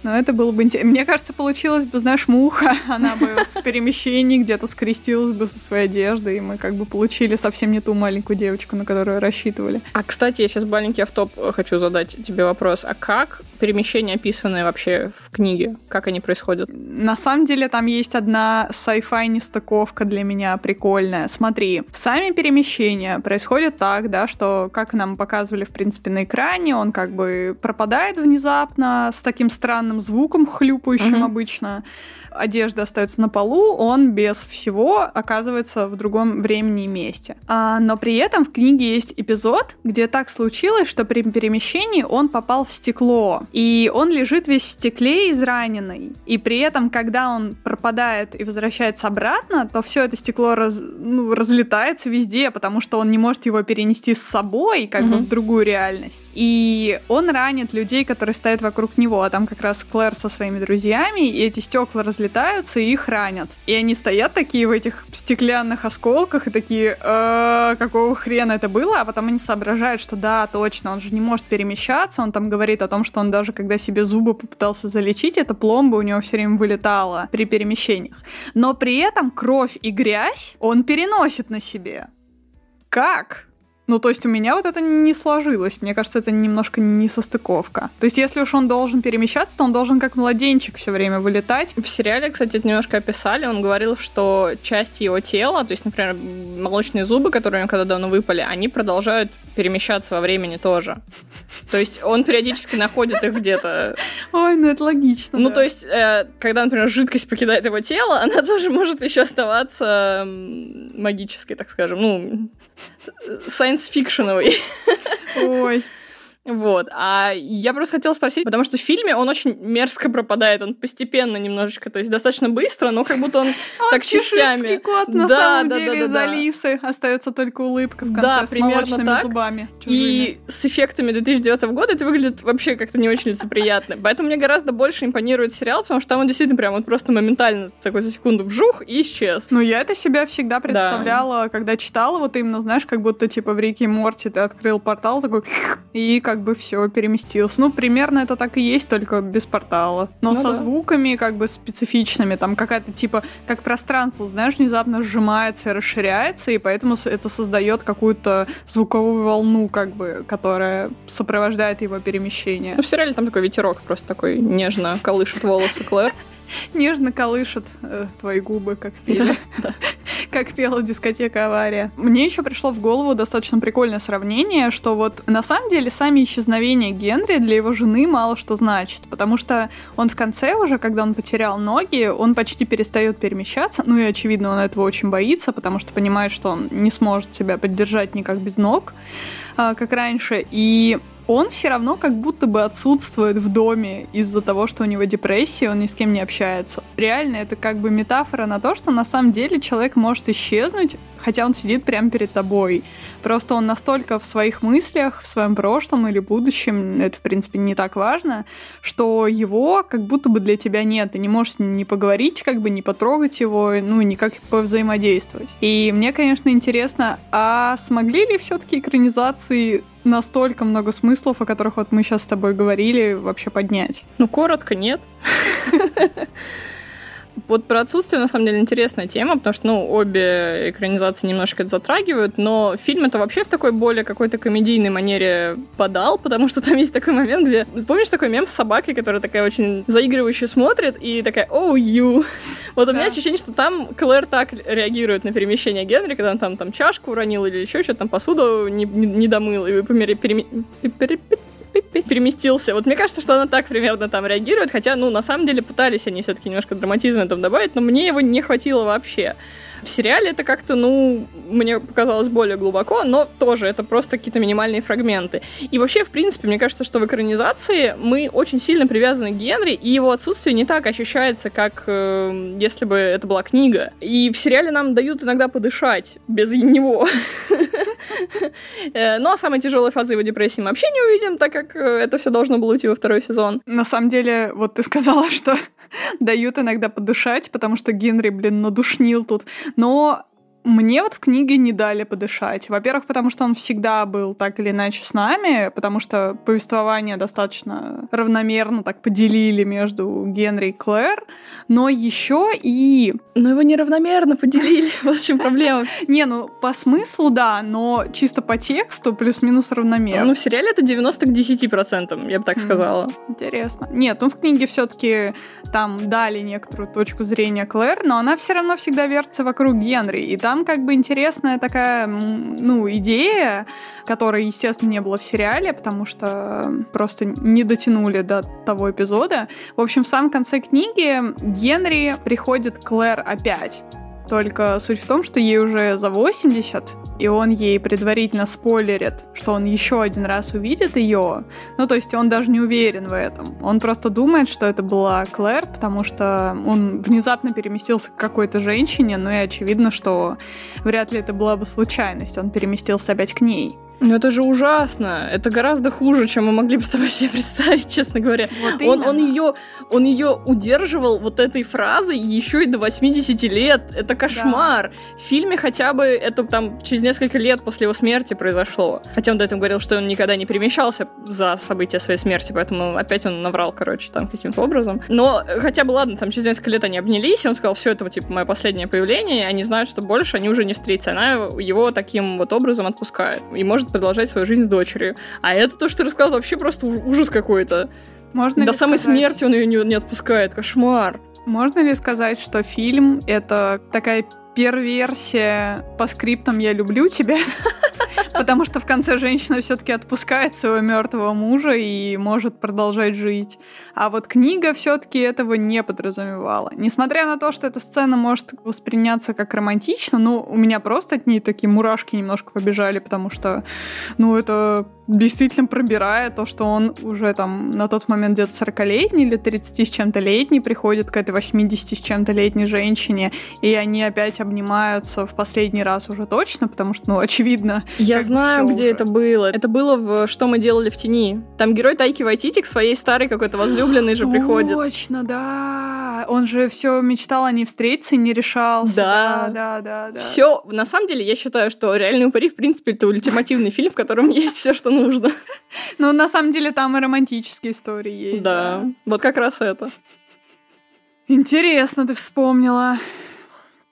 Но это было бы интересно. Мне кажется, получилось бы, знаешь, муха. Она бы в перемещении где-то скрестилась бы со своей одеждой, и мы как бы получили совсем не ту маленькую девочку, на которую рассчитывали. А, кстати, я сейчас маленький автоп хочу задать тебе вопрос. А как перемещения описаны вообще в книге? Как они происходят? На самом деле там есть одна sci-fi нестыковка для меня прикольная. Смотри, сами перемещения происходят так, да, что, как нам показывали, в принципе, на экране, он как бы пропадает внезапно с таким странным странным звуком, хлюпающим угу. обычно. Одежда остается на полу, он без всего оказывается в другом времени и месте. А, но при этом в книге есть эпизод, где так случилось, что при перемещении он попал в стекло. И он лежит весь в стекле израненный. И при этом, когда он пропадает и возвращается обратно, то все это стекло раз, ну, разлетается везде, потому что он не может его перенести с собой, как угу. бы в другую реальность. И он ранит людей, которые стоят вокруг него. А там как раз Клэр со своими друзьями, и эти стекла разлетаются и их ранят. И они стоят такие в этих стеклянных осколках и такие, э, какого хрена это было? А потом они соображают, что да, точно, он же не может перемещаться. Он там говорит о том, что он даже когда себе зубы попытался залечить, эта пломба у него все время вылетала при перемещениях. Но при этом кровь и грязь он переносит на себе. Как? Ну, то есть у меня вот это не сложилось. Мне кажется, это немножко не состыковка. То есть если уж он должен перемещаться, то он должен как младенчик все время вылетать. В сериале, кстати, это немножко описали. Он говорил, что часть его тела, то есть, например, молочные зубы, которые у него когда давно выпали, они продолжают перемещаться во времени тоже. То есть он периодически находит их где-то. Ой, ну это логично. Ну, да. то есть, э, когда, например, жидкость покидает его тело, она тоже может еще оставаться магической, так скажем, ну, сайенс-фикшеновой. Ой. Вот. А я просто хотела спросить, потому что в фильме он очень мерзко пропадает, он постепенно немножечко, то есть достаточно быстро, но как будто он, так частями. кот на самом деле из Алисы. Остается только улыбка в конце с молочными зубами. И с эффектами 2009 года это выглядит вообще как-то не очень лицеприятно. Поэтому мне гораздо больше импонирует сериал, потому что там он действительно прям вот просто моментально такой за секунду вжух и исчез. Ну, я это себя всегда представляла, да. когда читала, вот именно, знаешь, как будто типа в Рике Морти ты открыл портал такой и как бы все переместился. Ну, примерно это так и есть, только без портала. Но ну, со да. звуками как бы специфичными, там какая-то типа, как пространство, знаешь, внезапно сжимается и расширяется, и поэтому это создает какую-то звуковую волну, как бы, которая сопровождает его перемещение. Ну, в сериале там такой ветерок просто такой нежно колышет волосы Клэр. Нежно колышет э, твои губы, как пели. Да, да. как пела дискотека «Авария». Мне еще пришло в голову достаточно прикольное сравнение, что вот на самом деле сами исчезновения Генри для его жены мало что значит, потому что он в конце уже, когда он потерял ноги, он почти перестает перемещаться, ну и очевидно он этого очень боится, потому что понимает, что он не сможет себя поддержать никак без ног, а, как раньше, и он все равно как будто бы отсутствует в доме из-за того, что у него депрессия, он ни с кем не общается. Реально, это как бы метафора на то, что на самом деле человек может исчезнуть, хотя он сидит прямо перед тобой. Просто он настолько в своих мыслях, в своем прошлом или будущем, это, в принципе, не так важно, что его как будто бы для тебя нет. Ты не можешь не поговорить, как бы не потрогать его, ну, никак повзаимодействовать. И мне, конечно, интересно, а смогли ли все-таки экранизации настолько много смыслов, о которых вот мы сейчас с тобой говорили, вообще поднять? Ну, коротко, нет. Вот про отсутствие, на самом деле, интересная тема, потому что, ну, обе экранизации немножко это затрагивают, но фильм это вообще в такой более какой-то комедийной манере подал, потому что там есть такой момент, где... Помнишь такой мем с собакой, которая такая очень заигрывающая смотрит и такая «Оу, oh, ю!» Вот у меня ощущение, что там Клэр так реагирует на перемещение Генри, когда он там, там чашку уронил или еще что-то, там посуду не, не, не домыл, и переме переместился. Вот мне кажется, что она так примерно там реагирует, хотя, ну, на самом деле пытались они все-таки немножко драматизма там добавить, но мне его не хватило вообще. В сериале это как-то, ну, мне показалось более глубоко, но тоже это просто какие-то минимальные фрагменты. И вообще, в принципе, мне кажется, что в экранизации мы очень сильно привязаны к Генри, и его отсутствие не так ощущается, как э, если бы это была книга. И в сериале нам дают иногда подышать без него. Э, ну а самые тяжелые фазы его депрессии мы вообще не увидим, так как э, это все должно было уйти во второй сезон. На самом деле, вот ты сказала, что дают иногда подышать, потому что Генри, блин, надушнил тут. Но мне вот в книге не дали подышать. Во-первых, потому что он всегда был так или иначе с нами, потому что повествование достаточно равномерно так поделили между Генри и Клэр, но еще и... Но его неравномерно поделили, вот в чем проблема. Не, ну по смыслу да, но чисто по тексту плюс-минус равномерно. Ну в сериале это 90 к 10 процентам, я бы так сказала. Интересно. Нет, ну в книге все-таки там дали некоторую точку зрения Клэр, но она все равно всегда вертится вокруг Генри, и там как бы интересная такая, ну, идея, которой, естественно, не было в сериале, потому что просто не дотянули до того эпизода. В общем, в самом конце книги Генри приходит к Клэр опять. Только суть в том, что ей уже за 80, и он ей предварительно спойлерит, что он еще один раз увидит ее. Ну, то есть он даже не уверен в этом. Он просто думает, что это была Клэр, потому что он внезапно переместился к какой-то женщине, ну и очевидно, что вряд ли это была бы случайность. Он переместился опять к ней. Ну это же ужасно. Это гораздо хуже, чем мы могли бы с тобой себе представить, честно говоря. Вот он, он ее, он ее удерживал вот этой фразой еще и до 80 лет. Это кошмар. Да. В фильме хотя бы это там через несколько лет после его смерти произошло. Хотя он до этого говорил, что он никогда не перемещался за события своей смерти, поэтому опять он наврал, короче, там каким-то образом. Но хотя бы ладно, там через несколько лет они обнялись, и он сказал, все это типа мое последнее появление, и они знают, что больше они уже не встретятся. Она его таким вот образом отпускает и может продолжать свою жизнь с дочерью. А это то, что ты рассказал, вообще просто ужас какой-то. Можно До самой сказать... смерти он ее не, не отпускает. Кошмар. Можно ли сказать, что фильм — это такая перверсия по скриптам «Я люблю тебя», потому что в конце женщина все-таки отпускает своего мертвого мужа и может продолжать жить. А вот книга все-таки этого не подразумевала. Несмотря на то, что эта сцена может восприняться как романтично, ну, у меня просто от ней такие мурашки немножко побежали, потому что, ну, это действительно пробирает то, что он уже там на тот момент где-то 40-летний или 30 с чем-то летний приходит к этой 80 с чем-то летней женщине, и они опять обнимаются в последний раз уже точно, потому что, ну, очевидно. Я знаю, где уже. это было. Это было в «Что мы делали в тени». Там герой Тайки Вайтити к своей старой какой-то возлюбленной же приходит. Точно, да. Он же все мечтал о ней встретиться и не решался. Да, да, да, да. Все. На самом деле, я считаю, что «Реальный упыри» в принципе это ультимативный фильм, в котором есть все, что нужно. Ну, на самом деле, там и романтические истории есть. Да, вот как раз это. Интересно, ты вспомнила.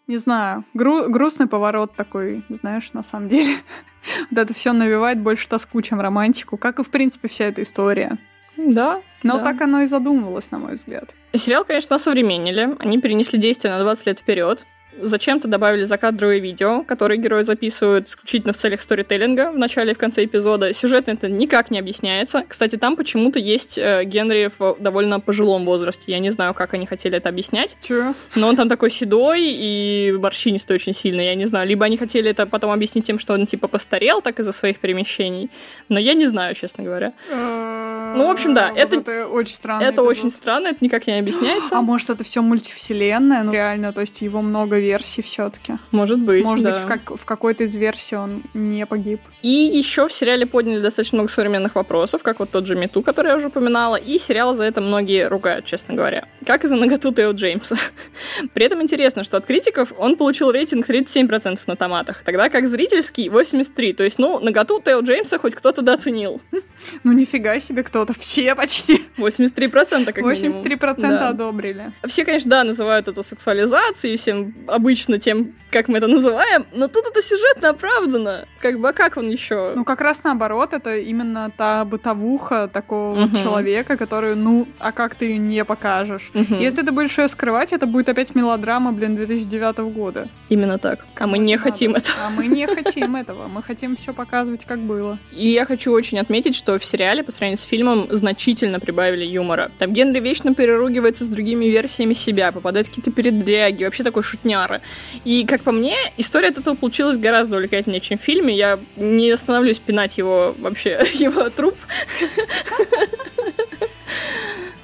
Не знаю, гру- грустный поворот такой, знаешь, на самом деле. вот это все навевает больше тоску, чем романтику, как и, в принципе, вся эта история. Да. Но да. так оно и задумывалось, на мой взгляд. Сериал, конечно, осовременили. Они перенесли действие на 20 лет вперед. Зачем-то добавили закадровые видео, которые герои записывают исключительно в целях сторителлинга в начале и в конце эпизода. Сюжетно это никак не объясняется. Кстати, там почему-то есть э, Генри в довольно пожилом возрасте. Я не знаю, как они хотели это объяснять. Чё? Но он там такой седой и морщинистый очень сильно. Я не знаю. Либо они хотели это потом объяснить тем, что он типа постарел так из-за своих перемещений. Но я не знаю, честно говоря. Ну, в общем, да, это, это очень странно. Это очень странно, это никак не объясняется. А может, это все мультивселенная, ну реально, то есть его много версий все-таки. Может быть. Может да. быть, в, как, в какой-то из версий он не погиб. И еще в сериале подняли достаточно много современных вопросов, как вот тот же Мету, который я уже упоминала, и сериал за это многие ругают, честно говоря. Как из-за наготу Тео Джеймса. При этом интересно, что от критиков он получил рейтинг 37% на томатах, тогда как зрительский 83%. То есть, ну, наготу Тео Джеймса хоть кто-то дооценил. Ну, нифига себе кто-то. Все почти. 83% как 83% да. одобрили. Все, конечно, да, называют это сексуализацией, всем обычно тем, как мы это называем, но тут это сюжетно оправдано. Как бы, а как он еще? Ну, как раз наоборот, это именно та бытовуха такого угу. человека, который, ну, а как ты ее не покажешь? Угу. Если ты будешь ее скрывать, это будет опять мелодрама, блин, 2009 года. Именно так. А мы не хотим этого. А мы не хотим этого. Мы хотим все показывать, как было. И я хочу очень отметить, что в сериале по сравнению с фильмом значительно прибавили юмора. Там Генри вечно переругивается с другими версиями себя, попадает в какие-то передряги, вообще такой шутняра. И, как по мне, история от этого получилась гораздо увлекательнее, чем в фильме. Я не остановлюсь пинать его вообще, его труп.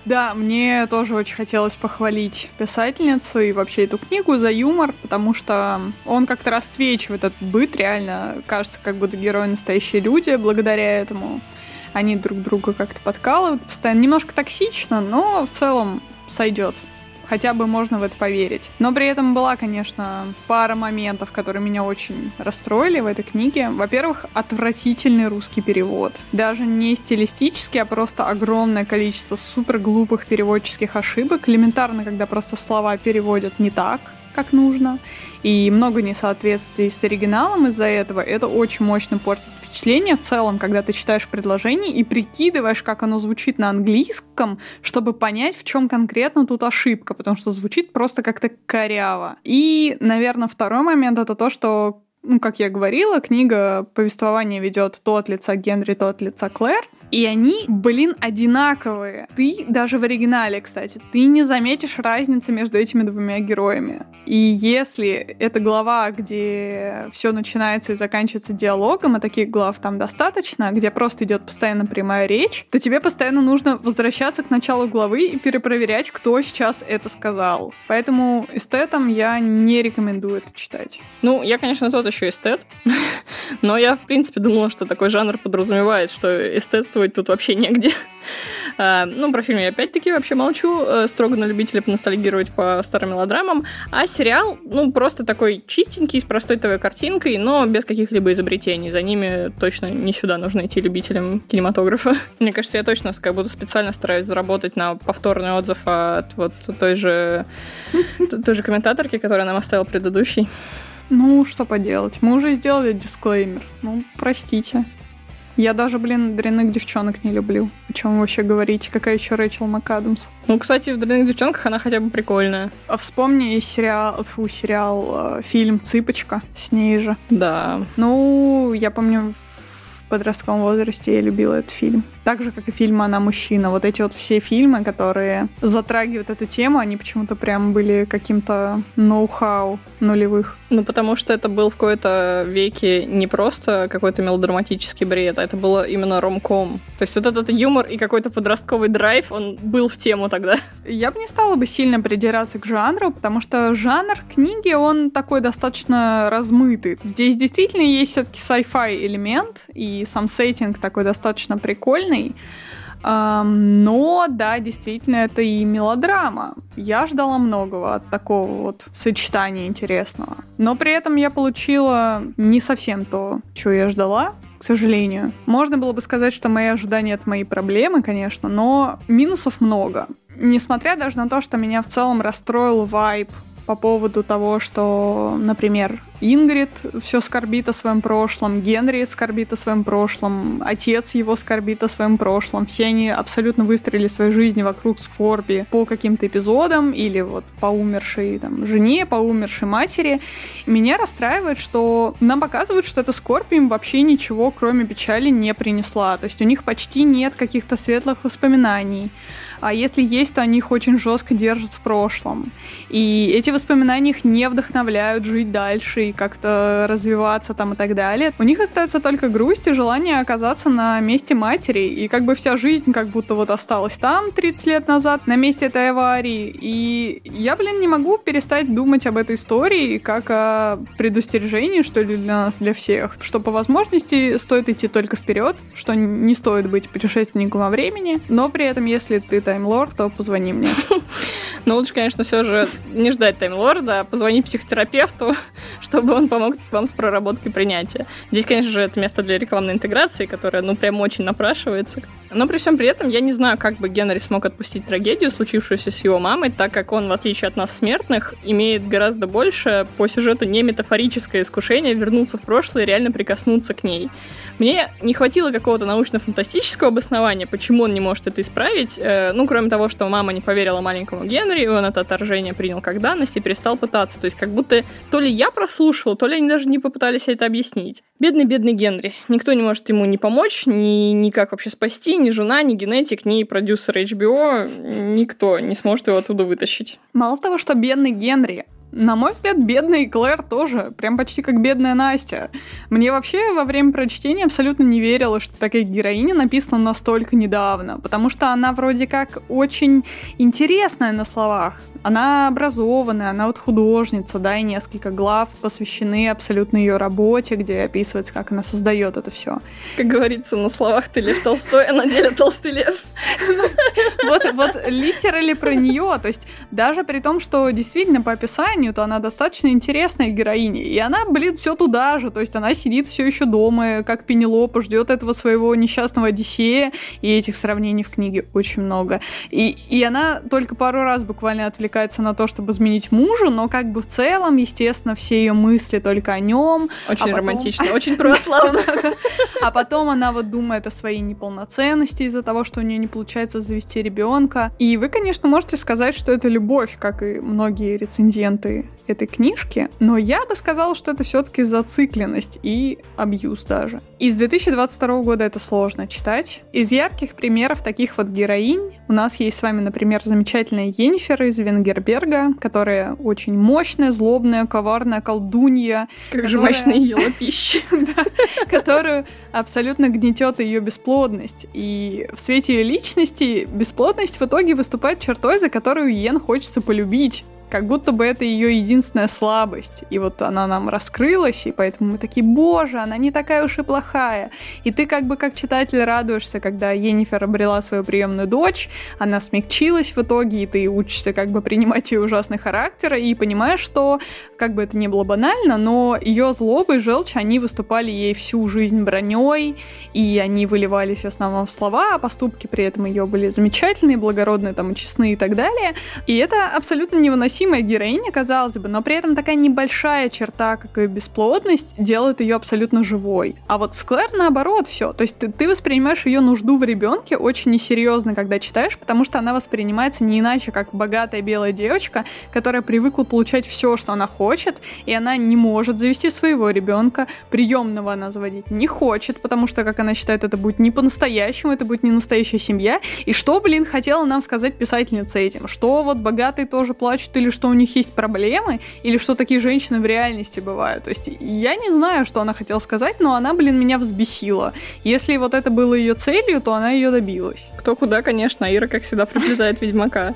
Да, мне тоже очень хотелось похвалить писательницу и вообще эту книгу за юмор, потому что он как-то расцвечивает этот быт, реально кажется, как будто герои настоящие люди благодаря этому они друг друга как-то подкалывают постоянно. Немножко токсично, но в целом сойдет. Хотя бы можно в это поверить. Но при этом была, конечно, пара моментов, которые меня очень расстроили в этой книге. Во-первых, отвратительный русский перевод. Даже не стилистический, а просто огромное количество супер глупых переводческих ошибок. Элементарно, когда просто слова переводят не так как нужно, и много несоответствий с оригиналом из-за этого. Это очень мощно портит впечатление в целом, когда ты читаешь предложение и прикидываешь, как оно звучит на английском, чтобы понять, в чем конкретно тут ошибка, потому что звучит просто как-то коряво. И, наверное, второй момент это то, что ну, как я говорила, книга повествования ведет то от лица Генри, то от лица Клэр. И они, блин, одинаковые. Ты даже в оригинале, кстати, ты не заметишь разницы между этими двумя героями. И если это глава, где все начинается и заканчивается диалогом, а таких глав там достаточно, где просто идет постоянно прямая речь, то тебе постоянно нужно возвращаться к началу главы и перепроверять, кто сейчас это сказал. Поэтому эстетам я не рекомендую это читать. Ну, я, конечно, тот еще эстет, но я, в принципе, думала, что такой жанр подразумевает, что эстетствовать тут вообще негде. А, ну, про фильм я опять-таки вообще молчу, э, строго на любителя поностальгировать по старым мелодрамам. А сериал, ну, просто такой чистенький, с простой ТВ-картинкой, но без каких-либо изобретений. За ними точно не сюда нужно идти любителям кинематографа. Мне кажется, я точно как будто специально стараюсь заработать на повторный отзыв от вот той же, той же комментаторки, которая нам оставил предыдущий. Ну, что поделать. Мы уже сделали дисклеймер. Ну, простите. Я даже, блин, дрянных девчонок не люблю. О чем вы вообще говорите? Какая еще Рэйчел МакАдамс? Ну, кстати, в дрянных девчонках она хотя бы прикольная. А вспомни сериал, фу, сериал, э, фильм «Цыпочка» с ней же. Да. Ну, я помню, в подростковом возрасте я любила этот фильм. Так же, как и фильм «Она мужчина». Вот эти вот все фильмы, которые затрагивают эту тему, они почему-то прям были каким-то ноу-хау нулевых. Ну, потому что это был в какой-то веке не просто какой-то мелодраматический бред, а это было именно ромком. То есть вот этот юмор и какой-то подростковый драйв, он был в тему тогда. Я бы не стала бы сильно придираться к жанру, потому что жанр книги, он такой достаточно размытый. Здесь действительно есть все-таки sci-fi элемент, и сам сеттинг такой достаточно прикольный. Но, да, действительно, это и мелодрама. Я ждала многого от такого вот сочетания интересного. Но при этом я получила не совсем то, что я ждала, к сожалению. Можно было бы сказать, что мои ожидания — это мои проблемы, конечно, но минусов много. Несмотря даже на то, что меня в целом расстроил вайб по поводу того, что, например, Ингрид все скорбит о своем прошлом, Генри скорбит о своем прошлом, отец его скорбит о своем прошлом. Все они абсолютно выстроили свои жизни вокруг скорби по каким-то эпизодам или вот по умершей там, жене, по умершей матери. Меня расстраивает, что нам показывают, что эта скорбь им вообще ничего, кроме печали, не принесла. То есть у них почти нет каких-то светлых воспоминаний а если есть, то они их очень жестко держат в прошлом. И эти воспоминания их не вдохновляют жить дальше и как-то развиваться там и так далее. У них остается только грусть и желание оказаться на месте матери, и как бы вся жизнь как будто вот осталась там 30 лет назад, на месте этой аварии. И я, блин, не могу перестать думать об этой истории как о предостережении, что ли, для нас, для всех, что по возможности стоит идти только вперед, что не стоит быть путешественником во времени, но при этом, если ты таймлорд, то позвони мне. Ну, лучше, конечно, все же не ждать таймлорда, а позвонить психотерапевту, чтобы он помог вам с проработкой принятия. Здесь, конечно же, это место для рекламной интеграции, которая, ну, прям очень напрашивается. Но при всем при этом я не знаю, как бы Генри смог отпустить трагедию, случившуюся с его мамой, так как он, в отличие от нас, смертных, имеет гораздо больше по сюжету не метафорическое искушение вернуться в прошлое и реально прикоснуться к ней. Мне не хватило какого-то научно-фантастического обоснования, почему он не может это исправить, э, ну, кроме того, что мама не поверила маленькому Генри, и он это отторжение принял как данность и перестал пытаться. То есть как будто то ли я прослушала, то ли они даже не попытались это объяснить. Бедный-бедный Генри. Никто не может ему ни помочь, ни никак вообще спасти, ни жена, ни генетик, ни продюсер HBO. Никто не сможет его оттуда вытащить. Мало того, что бедный Генри, на мой взгляд, бедный Клэр тоже. Прям почти как бедная Настя. Мне вообще во время прочтения абсолютно не верила, что такая героиня написана настолько недавно. Потому что она вроде как очень интересная на словах. Она образованная, она вот художница, да, и несколько глав посвящены абсолютно ее работе, где описывается, как она создает это все. Как говорится, на словах ты Лев Толстой, а на деле Толстый Лев. Вот, вот литерали про нее. То есть даже при том, что действительно по описанию, то она достаточно интересная героиня. И она, блин, все туда же. То есть она сидит все еще дома, как Пенелопа, ждет этого своего несчастного Одиссея. И этих сравнений в книге очень много. И, и она только пару раз буквально отвлекается отвлекается на то, чтобы изменить мужу, но как бы в целом, естественно, все ее мысли только о нем. Очень а потом... романтично, очень православно. А потом она вот думает о своей неполноценности из-за того, что у нее не получается завести ребенка. И вы, конечно, можете сказать, что это любовь, как и многие рецензенты этой книжки, но я бы сказала, что это все-таки зацикленность и абьюз даже. Из 2022 года это сложно читать. Из ярких примеров таких вот героинь У нас есть с вами, например, замечательная Енифер из Венгерберга, которая очень мощная, злобная, коварная колдунья. Как же мощная ее пища. Которую абсолютно гнетет ее бесплодность. И в свете ее личности бесплодность в итоге выступает чертой, за которую Йен хочется полюбить как будто бы это ее единственная слабость. И вот она нам раскрылась, и поэтому мы такие, боже, она не такая уж и плохая. И ты как бы как читатель радуешься, когда Енифер обрела свою приемную дочь, она смягчилась в итоге, и ты учишься как бы принимать ее ужасный характер, и понимаешь, что как бы это ни было банально, но ее злоба и желчь, они выступали ей всю жизнь броней, и они выливались в основном в слова, а поступки при этом ее были замечательные, благородные, там, честные и так далее. И это абсолютно невыносимая героиня, казалось бы, но при этом такая небольшая черта, как и бесплодность, делает ее абсолютно живой. А вот с Клэр наоборот все. То есть ты, ты воспринимаешь ее нужду в ребенке очень несерьезно, когда читаешь, потому что она воспринимается не иначе, как богатая белая девочка, которая привыкла получать все, что она хочет, и она не может завести своего ребенка, приемного она заводить не хочет, потому что, как она считает, это будет не по-настоящему, это будет не настоящая семья. И что, блин, хотела нам сказать писательница этим? Что вот богатые тоже плачут или что у них есть проблемы, или что такие женщины в реальности бывают. То есть я не знаю, что она хотела сказать, но она, блин, меня взбесила. Если вот это было ее целью, то она ее добилась. Кто куда, конечно. Ира, как всегда, приплетает Ведьмака.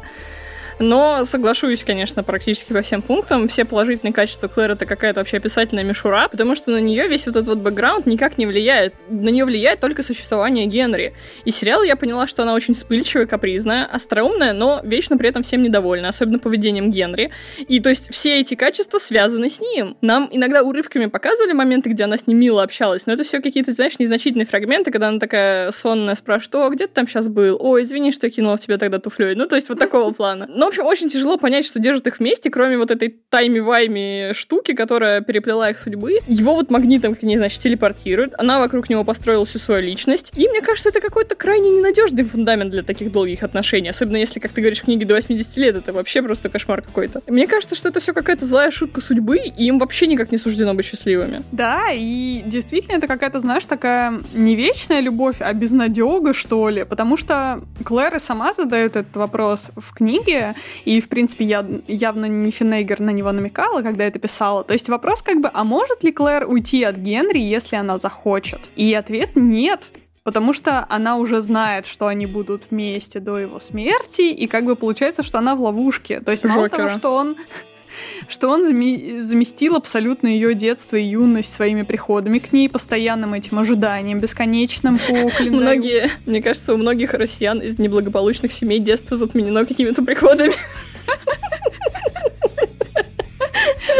Но соглашусь, конечно, практически по всем пунктам. Все положительные качества Клэр это какая-то вообще описательная мишура, потому что на нее весь вот этот вот бэкграунд никак не влияет. На нее влияет только существование Генри. И сериал я поняла, что она очень вспыльчивая, капризная, остроумная, но вечно при этом всем недовольна, особенно поведением Генри. И то есть все эти качества связаны с ним. Нам иногда урывками показывали моменты, где она с ним мило общалась, но это все какие-то, знаешь, незначительные фрагменты, когда она такая сонная спрашивает, о, где ты там сейчас был? Ой, извини, что я кинула в тебя тогда туфлей. Ну, то есть вот такого плана. Но в общем, очень тяжело понять, что держит их вместе, кроме вот этой тайми-вайми штуки, которая переплела их судьбы. Его вот магнитом, как не значит, телепортирует. Она вокруг него построила всю свою личность. И мне кажется, это какой-то крайне ненадежный фундамент для таких долгих отношений. Особенно если, как ты говоришь, книги до 80 лет, это вообще просто кошмар какой-то. Мне кажется, что это все какая-то злая шутка судьбы, и им вообще никак не суждено быть счастливыми. Да, и действительно это какая-то, знаешь, такая не вечная любовь, а безнадега, что ли. Потому что Клэр и сама задает этот вопрос в книге, и, в принципе, я явно не Финейгер на него намекала, когда это писала. То есть вопрос как бы, а может ли Клэр уйти от Генри, если она захочет? И ответ нет. Потому что она уже знает, что они будут вместе до его смерти, и как бы получается, что она в ловушке. То есть мало Жокера. того, что он что он заместил абсолютно ее детство и юность своими приходами к ней, постоянным этим ожиданием бесконечным по календарю. Многие, мне кажется, у многих россиян из неблагополучных семей детство затменено какими-то приходами.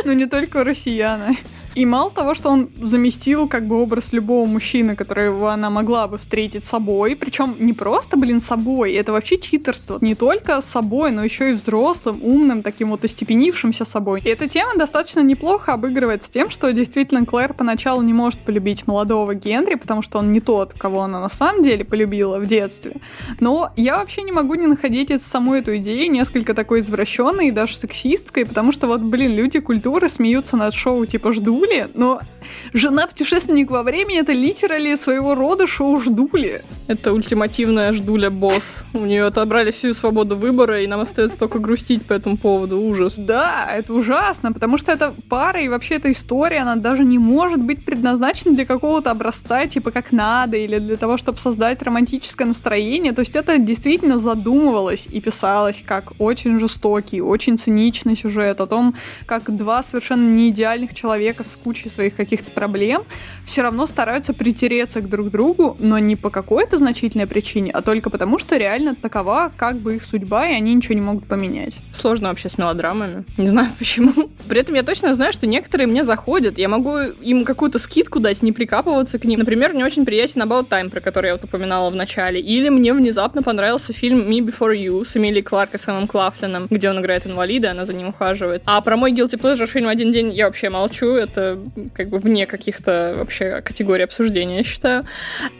Ну, не только у россиян. И мало того, что он заместил как бы образ любого мужчины, которого она могла бы встретить собой, причем не просто, блин, собой, это вообще читерство. Не только собой, но еще и взрослым, умным, таким вот остепенившимся собой. И эта тема достаточно неплохо обыгрывается тем, что действительно Клэр поначалу не может полюбить молодого Генри, потому что он не тот, кого она на самом деле полюбила в детстве. Но я вообще не могу не находить эту, саму эту идею несколько такой извращенной и даже сексистской, потому что вот, блин, люди культуры смеются над шоу типа «Жду Ждули, но жена-путешественник во времени это литерали своего рода шоу Ждули. Это ультимативная Ждуля босс. У нее отобрали всю свободу выбора, и нам остается только грустить по этому поводу. Ужас. Да, это ужасно, потому что эта пара и вообще эта история, она даже не может быть предназначена для какого-то образца, типа как надо, или для того, чтобы создать романтическое настроение. То есть это действительно задумывалось и писалось как очень жестокий, очень циничный сюжет о том, как два совершенно неидеальных человека с кучей своих каких-то проблем, все равно стараются притереться к друг другу, но не по какой-то значительной причине, а только потому, что реально такова как бы их судьба, и они ничего не могут поменять. Сложно вообще с мелодрамами. Не знаю почему. При этом я точно знаю, что некоторые мне заходят. Я могу им какую-то скидку дать, не прикапываться к ним. Например, мне очень приятен About Time, про который я вот упоминала в начале. Или мне внезапно понравился фильм Me Before You с Эмилией Кларк и Сэмом Клафлином, где он играет инвалида, она за ним ухаживает. А про мой Guilty Pleasure фильм «Один день» я вообще молчу. Это как бы вне каких-то вообще категорий обсуждения, я считаю.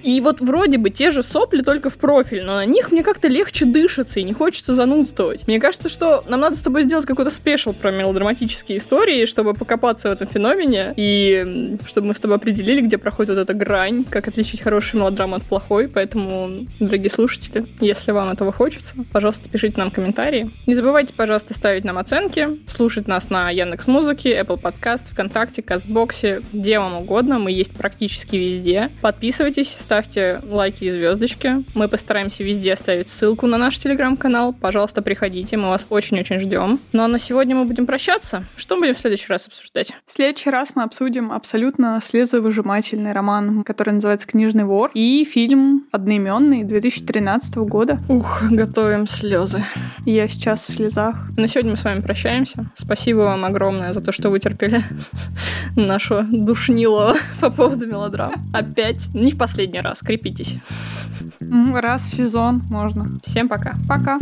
И вот вроде бы те же сопли, только в профиль, но на них мне как-то легче дышится и не хочется занудствовать. Мне кажется, что нам надо с тобой сделать какой-то спешл про мелодраматические истории, чтобы покопаться в этом феномене, и чтобы мы с тобой определили, где проходит вот эта грань, как отличить хорошую мелодраму от плохой. Поэтому, дорогие слушатели, если вам этого хочется, пожалуйста, пишите нам комментарии. Не забывайте, пожалуйста, ставить нам оценки, слушать нас на Яндекс Музыке, Apple Podcast, ВКонтакте, Казбоксе, где вам угодно. Мы есть практически везде. Подписывайтесь, ставьте лайки и звездочки. Мы постараемся везде оставить ссылку на наш телеграм-канал. Пожалуйста, приходите, мы вас очень-очень ждем. Ну а на сегодня мы будем прощаться. Что будем в следующий раз обсуждать? В следующий раз мы обсудим абсолютно слезовыжимательный роман, который называется «Книжный вор», и фильм одноименный 2013 года. Ух, готовим слезы. Я сейчас в слезах. На сегодня мы с вами прощаемся. Спасибо вам огромное за то, что вытерпели нашу душнило по поводу мелодрам. Опять, не в последний раз, крепитесь. Раз в сезон можно. Всем пока. Пока.